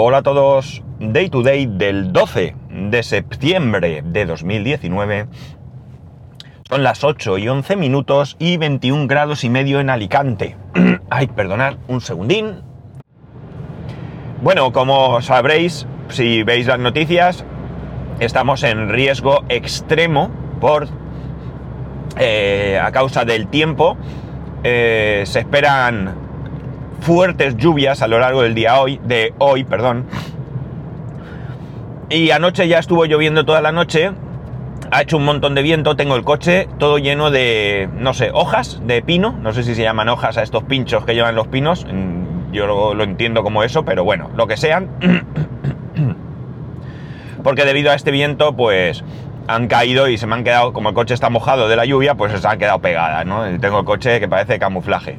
Hola a todos. Day to day del 12 de septiembre de 2019. Son las 8 y 11 minutos y 21 grados y medio en Alicante. Ay, perdonad un segundín. Bueno, como sabréis, si veis las noticias, estamos en riesgo extremo por eh, a causa del tiempo. Eh, se esperan fuertes lluvias a lo largo del día hoy, de hoy, perdón. Y anoche ya estuvo lloviendo toda la noche. Ha hecho un montón de viento. Tengo el coche todo lleno de, no sé, hojas de pino. No sé si se llaman hojas a estos pinchos que llevan los pinos. Yo lo, lo entiendo como eso, pero bueno, lo que sean. Porque debido a este viento, pues han caído y se me han quedado, como el coche está mojado de la lluvia, pues se han quedado pegadas, ¿no? Tengo el coche que parece camuflaje.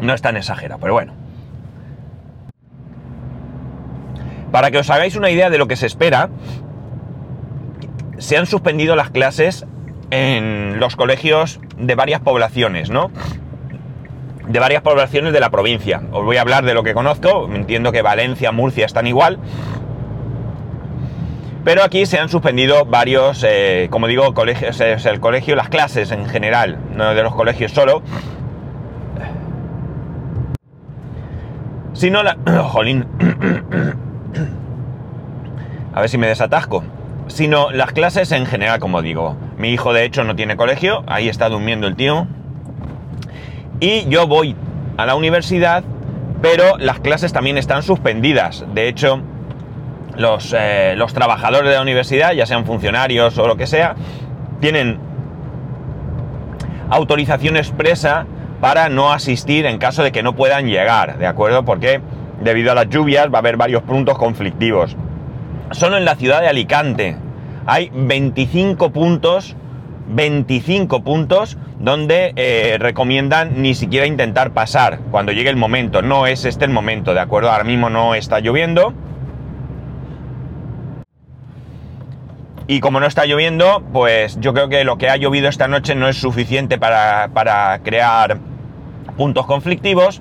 No es tan exagerado, pero bueno. Para que os hagáis una idea de lo que se espera, se han suspendido las clases en los colegios de varias poblaciones, ¿no? De varias poblaciones de la provincia. Os voy a hablar de lo que conozco. Entiendo que Valencia, Murcia están igual. Pero aquí se han suspendido varios, eh, como digo, colegios, el colegio, las clases en general, no de los colegios solo. Sino la. Jolín. A ver si me desatasco. Sino las clases en general, como digo. Mi hijo, de hecho, no tiene colegio, ahí está durmiendo el tío. Y yo voy a la universidad, pero las clases también están suspendidas. De hecho, los, eh, los trabajadores de la universidad, ya sean funcionarios o lo que sea, tienen autorización expresa para no asistir en caso de que no puedan llegar, ¿de acuerdo? Porque debido a las lluvias va a haber varios puntos conflictivos. Solo en la ciudad de Alicante hay 25 puntos, 25 puntos donde eh, recomiendan ni siquiera intentar pasar cuando llegue el momento. No es este el momento, ¿de acuerdo? Ahora mismo no está lloviendo Y como no está lloviendo, pues yo creo que lo que ha llovido esta noche no es suficiente para, crear puntos conflictivos.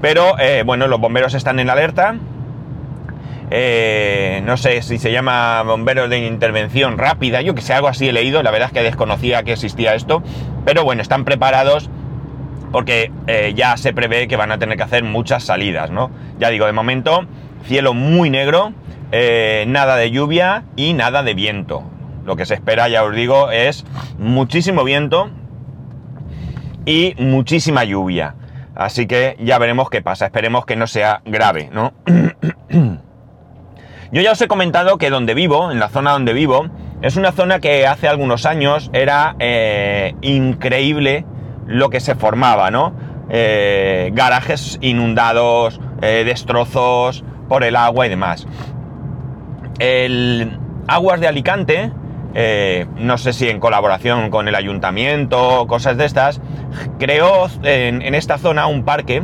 Pero eh, bueno, los bomberos están en alerta. Eh, no sé si se llama bomberos de intervención rápida, yo que sé, algo así he leído, la verdad es que desconocía que existía esto, pero bueno, están preparados porque eh, ya se prevé que van a tener que hacer muchas salidas, ¿no? Ya digo, de momento, cielo muy negro, eh, nada de lluvia y nada de viento. Lo que se espera, ya os digo, es muchísimo viento y muchísima lluvia. Así que ya veremos qué pasa. Esperemos que no sea grave, ¿no? Yo ya os he comentado que donde vivo, en la zona donde vivo, es una zona que hace algunos años era eh, increíble lo que se formaba, ¿no? Eh, garajes inundados, destrozos por el agua y demás. El Aguas de Alicante, eh, no sé si en colaboración con el ayuntamiento, cosas de estas, creó en, esta zona un parque.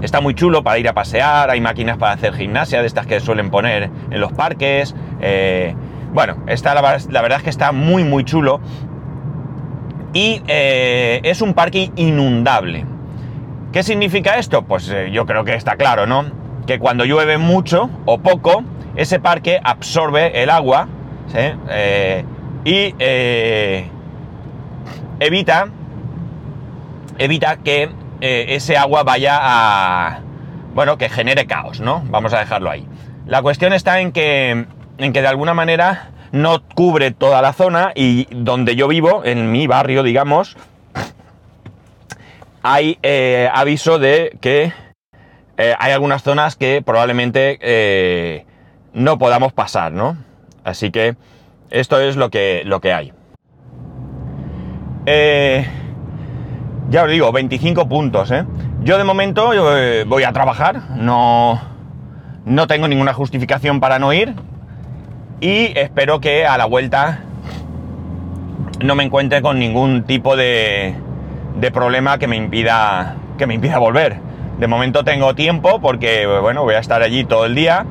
Está muy chulo para ir a pasear, hay máquinas para hacer gimnasia, de estas que suelen poner en los parques. Eh, bueno, está, la, verdad es que está muy, muy chulo. Y eh, es un parque inundable. ¿Qué significa esto? Pues yo creo que está claro, ¿no? Que cuando llueve mucho o poco, ese parque absorbe el agua eh, y eh, evita, evita que eh, ese agua vaya a... Bueno, que genere caos, ¿no? Vamos a dejarlo ahí. La cuestión está en que, en que de alguna manera no cubre toda la zona y donde yo vivo, en mi barrio, digamos, hay aviso de que hay algunas zonas que probablemente no podamos pasar, ¿no? Así que esto es lo que, lo que hay. Eh, ya os digo, 25 puntos, ¿eh? Yo de momento eh, voy a trabajar, no, no tengo ninguna justificación para no ir y espero que a la vuelta no me encuentre con ningún tipo de, de problema que me impida que me impida volver. De momento tengo tiempo porque bueno, voy a estar allí todo el día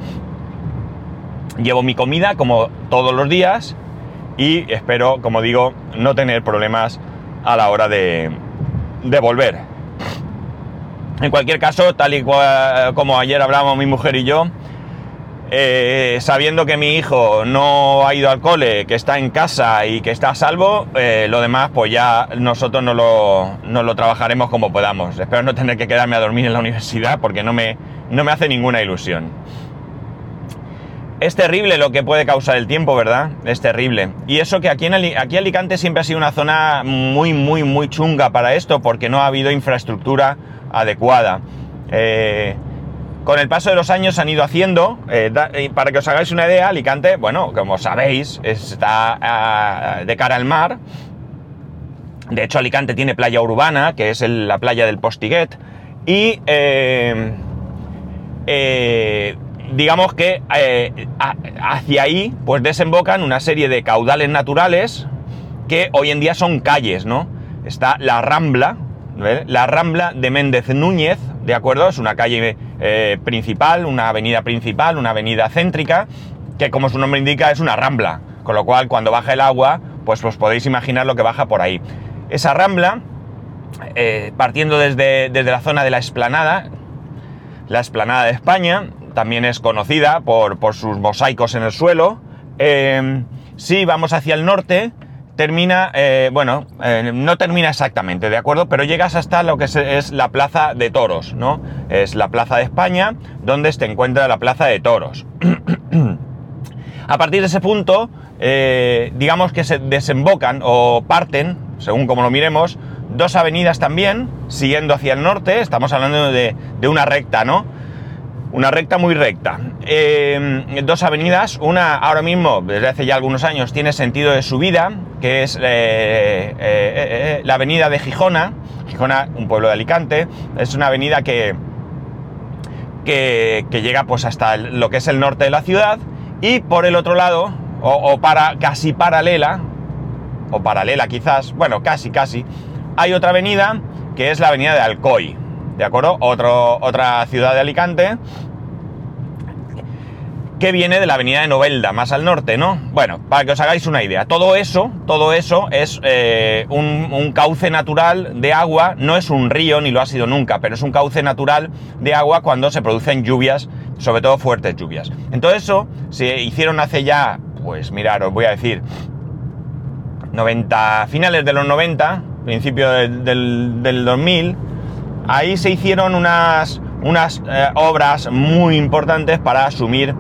Llevo mi comida como todos los días y espero, como digo, no tener problemas a la hora de, volver. En cualquier caso, tal y como ayer hablábamos mi mujer y yo, eh, sabiendo que mi hijo no ha ido al cole, que está en casa y que está a salvo, eh, lo demás pues ya nosotros no lo, no lo, trabajaremos como podamos. Espero no tener que quedarme a dormir en la universidad porque no me, no me hace ninguna ilusión. Es terrible lo que puede causar el tiempo, ¿verdad? Es terrible. Y eso que aquí, en aquí Alicante siempre ha sido una zona muy, muy, muy chunga para esto porque no ha habido infraestructura adecuada. Eh, con el paso de los años han ido haciendo, eh, para que os hagáis una idea, Alicante, bueno, como sabéis, está ah, de cara al mar. De hecho, Alicante tiene playa urbana, que es la playa del Postiguet. Y eh, digamos que hacia ahí, pues desembocan una serie de caudales naturales que hoy en día son calles, ¿no? Está la Rambla, la Rambla de Méndez Núñez, ¿de acuerdo? Es una calle eh, principal, una avenida principal, una avenida céntrica, que como su nombre indica es una rambla, con lo cual cuando baja el agua, pues os podéis imaginar lo que baja por ahí. Esa rambla, eh, partiendo desde, desde, la zona de la esplanada, la esplanada de España, también es conocida por, sus mosaicos en el suelo. Eh, si vamos hacia el norte, termina, eh, bueno, eh, no termina exactamente, ¿de acuerdo? Pero llegas hasta lo que es, la plaza de toros, ¿no? Es la plaza de España, donde se encuentra la plaza de toros. A partir de ese punto, eh, digamos que se desembocan o parten, según como lo miremos, dos avenidas también, siguiendo hacia el norte, estamos hablando de, de una recta, ¿no? Una recta muy recta. dos avenidas, una ahora mismo, desde hace ya algunos años, tiene sentido de subida, que es eh, eh, eh, la avenida de Gijona, Gijona, un pueblo de Alicante, es una avenida que, que, llega pues hasta lo que es el norte de la ciudad. Y por el otro lado, o, para, casi paralela, o paralela quizás, bueno, casi, casi, hay otra avenida que es la avenida de Alcoy, ¿de acuerdo? Otra ciudad de Alicante que viene de la avenida de Novelda, más al norte, ¿no? Bueno, para que os hagáis una idea, todo eso, todo eso es eh, un, cauce natural de agua, no es un río ni lo ha sido nunca, pero es un cauce natural de agua cuando se producen lluvias, sobre todo fuertes lluvias. Entonces eso se hicieron hace ya, pues mirar, os voy a decir, 90, finales de los 90, principio del, 2000, ahí se hicieron unas, unas eh, obras muy importantes para asumir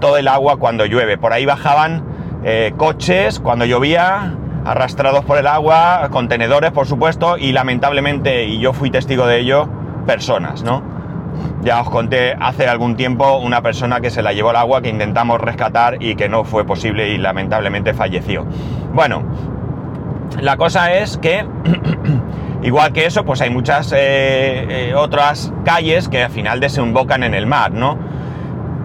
todo el agua cuando llueve. Por ahí bajaban eh, coches cuando llovía, arrastrados por el agua, contenedores por supuesto, y lamentablemente, y yo fui testigo de ello, personas, ¿no? Ya os conté hace algún tiempo una persona que se la llevó el agua que intentamos rescatar y que no fue posible y lamentablemente falleció. Bueno, la cosa es que, igual que eso, pues hay muchas eh, eh, otras calles que al final desembocan en el mar, ¿no?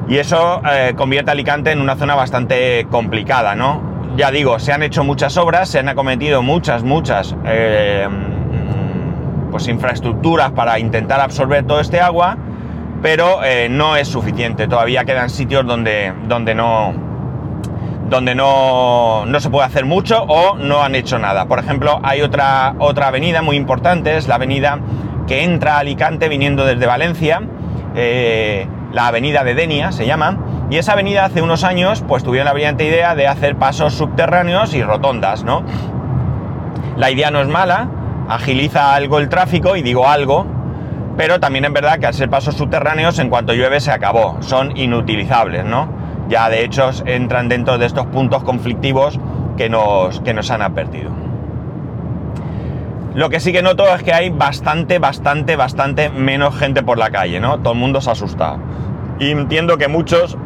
Y eso eh, convierte a Alicante en una zona bastante complicada, ¿no? Ya digo, se han hecho muchas obras, se han acometido muchas, muchas pues infraestructuras para intentar absorber todo este agua, pero no es suficiente. Todavía quedan sitios donde, donde no donde no, no, se puede hacer mucho o no han hecho nada. Por ejemplo, hay otra, otra avenida muy importante, es la avenida que entra a Alicante viniendo desde Valencia la avenida de Denia se llama, y esa avenida hace unos años pues tuvieron la brillante idea de hacer pasos subterráneos y rotondas, ¿no? La idea no es mala, agiliza algo el tráfico, y digo algo, pero también es verdad que al ser pasos subterráneos en cuanto llueve se acabó, son inutilizables, ¿no? Ya de hecho entran dentro de estos puntos conflictivos que nos, que nos han advertido. Lo que sí que noto es que hay bastante, bastante, bastante menos gente por la calle, ¿no? Todo el mundo se ha asustado. Y entiendo que muchos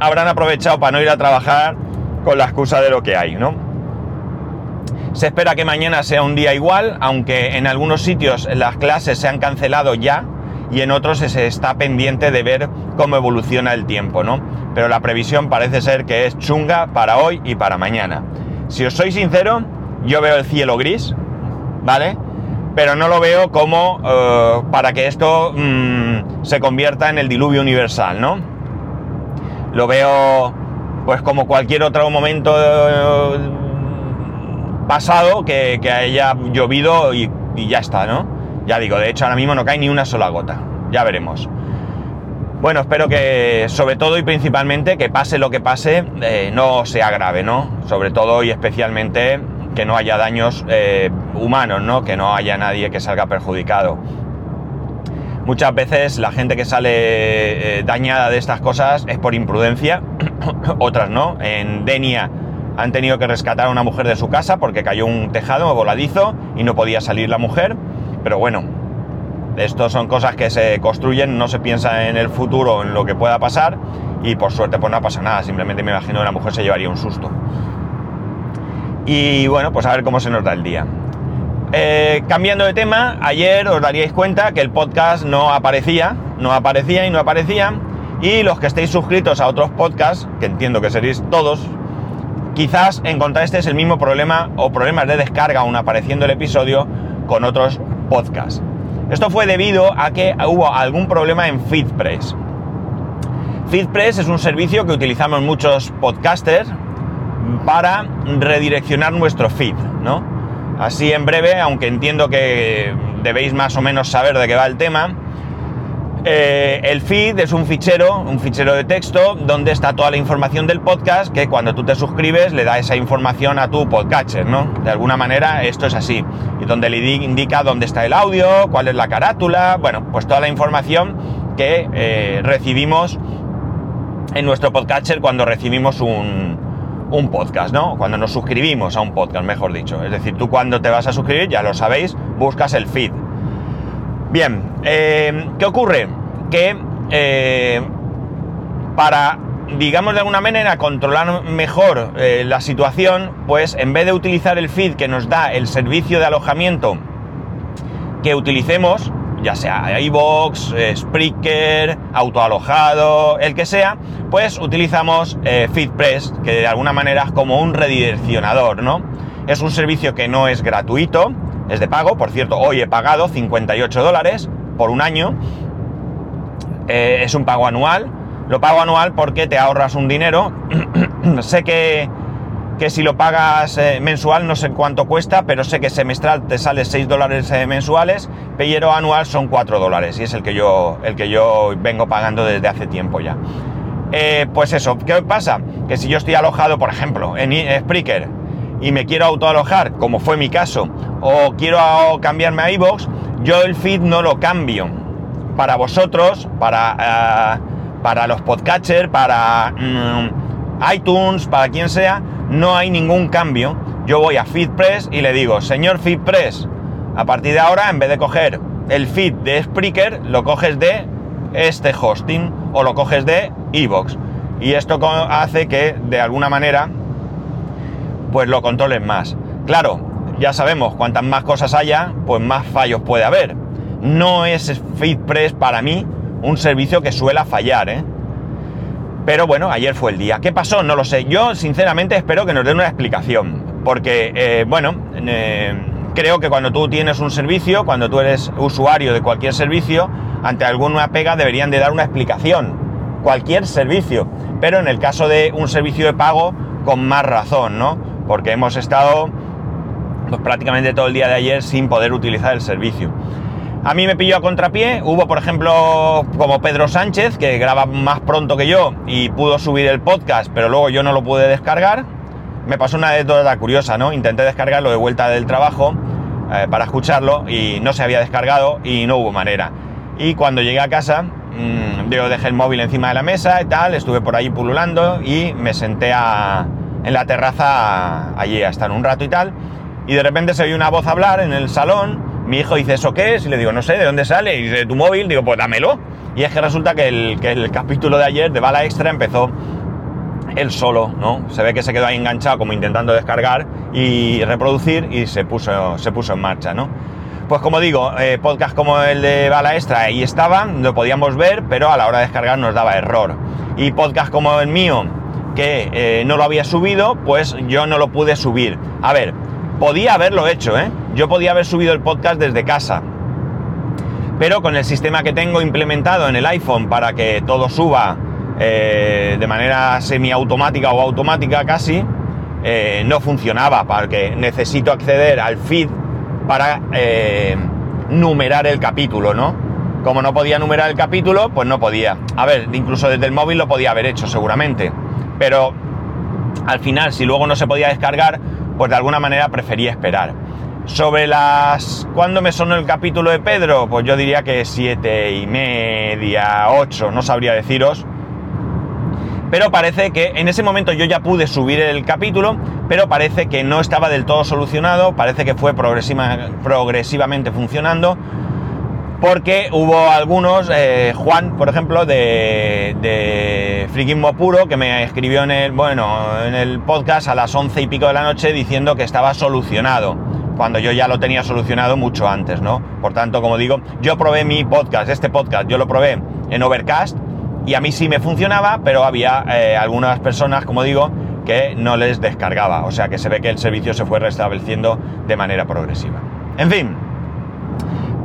habrán aprovechado para no ir a trabajar con la excusa de lo que hay, ¿no? Se espera que mañana sea un día igual, aunque en algunos sitios las clases se han cancelado ya y en otros se está pendiente de ver cómo evoluciona el tiempo, ¿no? Pero la previsión parece ser que es chunga para hoy y para mañana. Si os soy sincero, yo veo el cielo gris, ¿vale? Pero no lo veo como eh, para que esto mm, se convierta en el diluvio universal, ¿no? Lo veo pues como cualquier otro momento eh, pasado que, haya llovido y, ya está, ¿no? Ya digo, de hecho ahora mismo no cae ni una sola gota. Ya veremos. Bueno, espero que sobre todo y principalmente que pase lo que pase, eh, no sea grave, ¿no? Sobre todo y especialmente que no haya daños eh, humanos, ¿no? Que no haya nadie que salga perjudicado. Muchas veces la gente que sale eh, dañada de estas cosas es por imprudencia, otras no. En Denia han tenido que rescatar a una mujer de su casa porque cayó un tejado voladizo y no podía salir la mujer. Pero bueno, esto son cosas que se construyen, no se piensa en el futuro, en lo que pueda pasar y por suerte pues no pasa nada. Simplemente me imagino que la mujer se llevaría un susto. Y bueno, pues a ver cómo se nos da el día. Eh, cambiando de tema, ayer os daríais cuenta que el podcast no aparecía, no aparecía y no aparecía. Y los que estéis suscritos a otros podcasts, que entiendo que seréis todos, quizás encontráis el mismo problema o problemas de descarga aún apareciendo el episodio con otros podcasts. Esto fue debido a que hubo algún problema en FeedPress. FeedPress es un servicio que utilizamos muchos podcasters para redireccionar nuestro feed, ¿no? Así en breve, aunque entiendo que debéis más o menos saber de qué va el tema, eh, el feed es un fichero, un fichero de texto donde está toda la información del podcast que cuando tú te suscribes le da esa información a tu podcatcher, ¿no? De alguna manera esto es así. Y donde le indica dónde está el audio, cuál es la carátula, bueno, pues toda la información que eh, recibimos en nuestro podcatcher cuando recibimos un, un podcast, ¿no? Cuando nos suscribimos a un podcast, mejor dicho. Es decir, tú cuando te vas a suscribir, ya lo sabéis, buscas el feed. Bien, eh, ¿qué ocurre? Que eh, para, digamos de alguna manera, controlar mejor eh, la situación, pues en vez de utilizar el feed que nos da el servicio de alojamiento que utilicemos, ya sea iBox, Spreaker, autoalojado, el que sea, pues utilizamos eh, FeedPress, que de alguna manera es como un redireccionador, ¿no? Es un servicio que no es gratuito, es de pago, por cierto, hoy he pagado 58 dólares por un año, eh, es un pago anual, lo pago anual porque te ahorras un dinero, sé que que si lo pagas eh, mensual no sé cuánto cuesta, pero sé que semestral te sale 6 dólares eh, mensuales, pero anual son 4 dólares y es el que yo, el que yo vengo pagando desde hace tiempo ya. Eh, pues eso, ¿qué pasa? Que si yo estoy alojado, por ejemplo, en Spreaker y me quiero autoalojar, como fue mi caso, o quiero cambiarme a iVoox, yo el feed no lo cambio. Para vosotros, para, para los podcatchers, para mm, iTunes, para quien sea, no hay ningún cambio. Yo voy a FeedPress y le digo, señor FeedPress, a partir de ahora, en vez de coger el feed de Spreaker, lo coges de este hosting o lo coges de Evox. Y esto hace que, de alguna manera, pues lo controlen más. Claro, ya sabemos, cuantas más cosas haya, pues más fallos puede haber. No es FeedPress para mí un servicio que suela fallar, ¿eh? Pero bueno, ayer fue el día. ¿Qué pasó? No lo sé. Yo sinceramente espero que nos den una explicación. Porque, eh, bueno, eh, creo que cuando tú tienes un servicio, cuando tú eres usuario de cualquier servicio, ante alguna pega deberían de dar una explicación. Cualquier servicio. Pero en el caso de un servicio de pago, con más razón, ¿no? Porque hemos estado pues, prácticamente todo el día de ayer sin poder utilizar el servicio. A mí me pilló a contrapié, hubo por ejemplo como Pedro Sánchez, que graba más pronto que yo y pudo subir el podcast, pero luego yo no lo pude descargar. Me pasó una anécdota curiosa, ¿no? Intenté descargarlo de vuelta del trabajo eh, para escucharlo y no se había descargado y no hubo manera. Y cuando llegué a casa, mmm, yo dejé el móvil encima de la mesa y tal, estuve por ahí pululando y me senté en la terraza allí a estar un rato y tal. Y de repente se oyó una voz hablar en el salón mi hijo dice, ¿eso qué es? Y le digo, no sé, ¿de dónde sale? Y dice, ¿tu móvil? Digo, pues dámelo. Y es que resulta que el, capítulo de ayer de Bala Extra empezó él solo, ¿no? Se ve que se quedó ahí enganchado como intentando descargar y reproducir y se puso, se puso en marcha, ¿no? Pues como digo, eh, podcast como el de Bala Extra ahí estaba, lo podíamos ver, pero a la hora de descargar nos daba error. Y podcast como el mío, que eh, no lo había subido, pues yo no lo pude subir. A ver, podía haberlo hecho, ¿eh? Yo podía haber subido el podcast desde casa, pero con el sistema que tengo implementado en el iPhone para que todo suba eh, de manera semiautomática o automática casi, eh, no funcionaba, porque necesito acceder al feed para eh, numerar el capítulo, ¿no? Como no podía numerar el capítulo, pues no podía. A ver, incluso desde el móvil lo podía haber hecho seguramente. Pero al final, si luego no se podía descargar, pues de alguna manera prefería esperar. Sobre las... ¿Cuándo me sonó el capítulo de Pedro? Pues yo diría que siete y media, ocho, no sabría deciros. Pero parece que en ese momento yo ya pude subir el capítulo, pero parece que no estaba del todo solucionado, parece que fue progresivamente funcionando, porque hubo algunos, eh, Juan, por ejemplo, de, de Friquismo Puro, que me escribió en el, bueno, en el podcast a las once y pico de la noche diciendo que estaba solucionado, cuando yo ya lo tenía solucionado mucho antes, ¿no? Por tanto, como digo, yo probé mi podcast, este podcast, yo lo probé en Overcast, y a mí sí me funcionaba, pero había eh, algunas personas, como digo, que no les descargaba, o sea que se ve que el servicio se fue restableciendo de manera progresiva. En fin,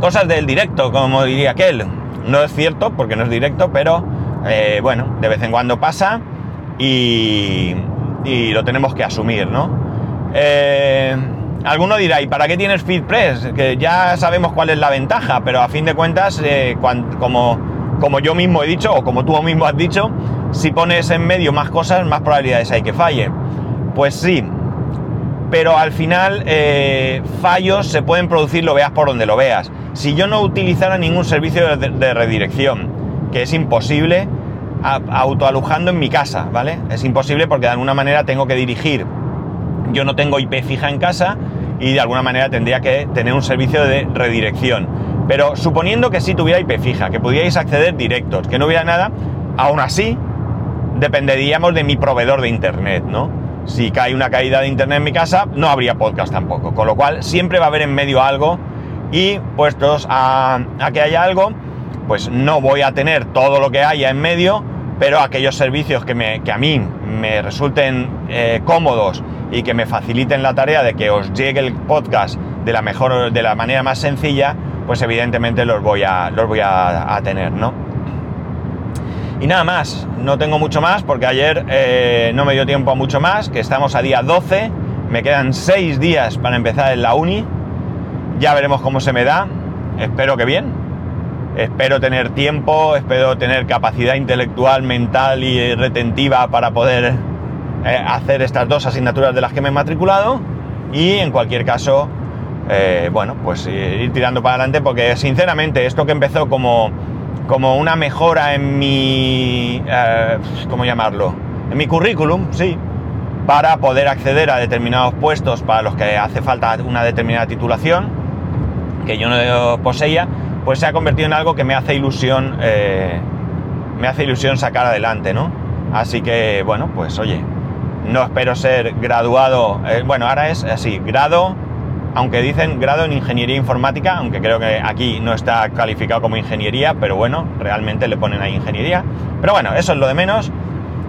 cosas del directo, como diría aquel. No es cierto, porque no es directo, pero eh, bueno, de vez en cuando pasa y, lo tenemos que asumir, ¿no? Eh, alguno dirá, ¿y para qué tienes FeedPress? Que ya sabemos cuál es la ventaja, pero a fin de cuentas, eh, como, como yo mismo he dicho, o como tú mismo has dicho, si pones en medio más cosas, más probabilidades hay que falle. Pues sí, pero al final fallos se pueden producir, lo veas por donde lo veas si yo no utilizara ningún servicio de, redirección, que es imposible autoalujando en mi casa, ¿vale? Es imposible porque de alguna manera tengo que dirigir. Yo no tengo IP fija en casa y de alguna manera tendría que tener un servicio de redirección. Pero suponiendo que sí tuviera IP fija, que pudierais acceder directos, que no hubiera nada, aún así dependeríamos de mi proveedor de internet, ¿no? Si cae una caída de internet en mi casa, no habría podcast tampoco. Con lo cual siempre va a haber en medio algo y puestos a, que haya algo, pues no voy a tener todo lo que haya en medio, pero aquellos servicios que, me, que a mí me resulten eh, cómodos y que me faciliten la tarea de que os llegue el podcast de la mejor, de la manera más sencilla, pues evidentemente los voy a, los voy a, tener, ¿no? Y nada más, no tengo mucho más porque ayer eh, no me dio tiempo a mucho más, que estamos a día 12, me quedan 6 días para empezar en la uni, ya veremos cómo se me da. Espero que bien. Espero tener tiempo, espero tener capacidad intelectual, mental y retentiva para poder eh, hacer estas dos asignaturas de las que me he matriculado. Y en cualquier caso, eh, bueno, pues ir tirando para adelante porque sinceramente esto que empezó como, como una mejora en mi... Eh, ¿Cómo llamarlo? En mi currículum, sí, para poder acceder a determinados puestos para los que hace falta una determinada titulación que yo no poseía, pues se ha convertido en algo que me hace ilusión, eh, me hace ilusión sacar adelante, ¿no? Así que, bueno, pues oye, no espero ser graduado, eh, bueno, ahora es así, grado, aunque dicen grado en ingeniería informática, aunque creo que aquí no está calificado como ingeniería, pero bueno, realmente le ponen ahí ingeniería. Pero bueno, eso es lo de menos,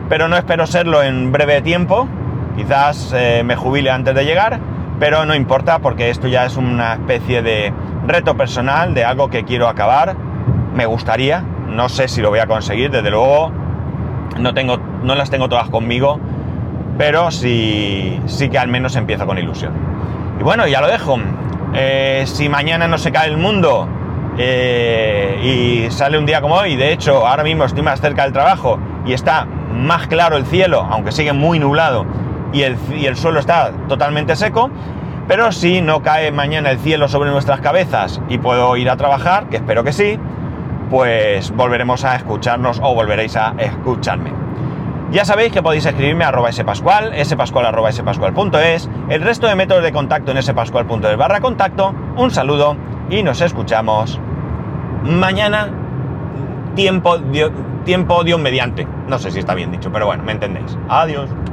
pero no espero serlo en breve tiempo, quizás eh, me jubile antes de llegar pero no importa porque esto ya es una especie de reto personal, de algo que quiero acabar. Me gustaría, no sé si lo voy a conseguir, desde luego no, tengo, no las tengo todas conmigo, pero sí, sí que al menos empiezo con ilusión. Y bueno, ya lo dejo. Eh, si mañana no se cae el mundo eh, y sale un día como hoy, de hecho ahora mismo estoy más cerca del trabajo y está más claro el cielo, aunque sigue muy nublado, y el, suelo está totalmente seco, pero si no cae mañana el cielo sobre nuestras cabezas y puedo ir a trabajar, que espero que sí, pues volveremos a escucharnos o volveréis a escucharme. Ya sabéis que podéis escribirme a arroba spascual, spascual arroba spascual.es, el resto de métodos de contacto en spascual.es barra contacto. Un saludo y nos escuchamos mañana, tiempo, tiempo Dios mediante. No sé si está bien dicho, pero bueno, me entendéis. Adiós.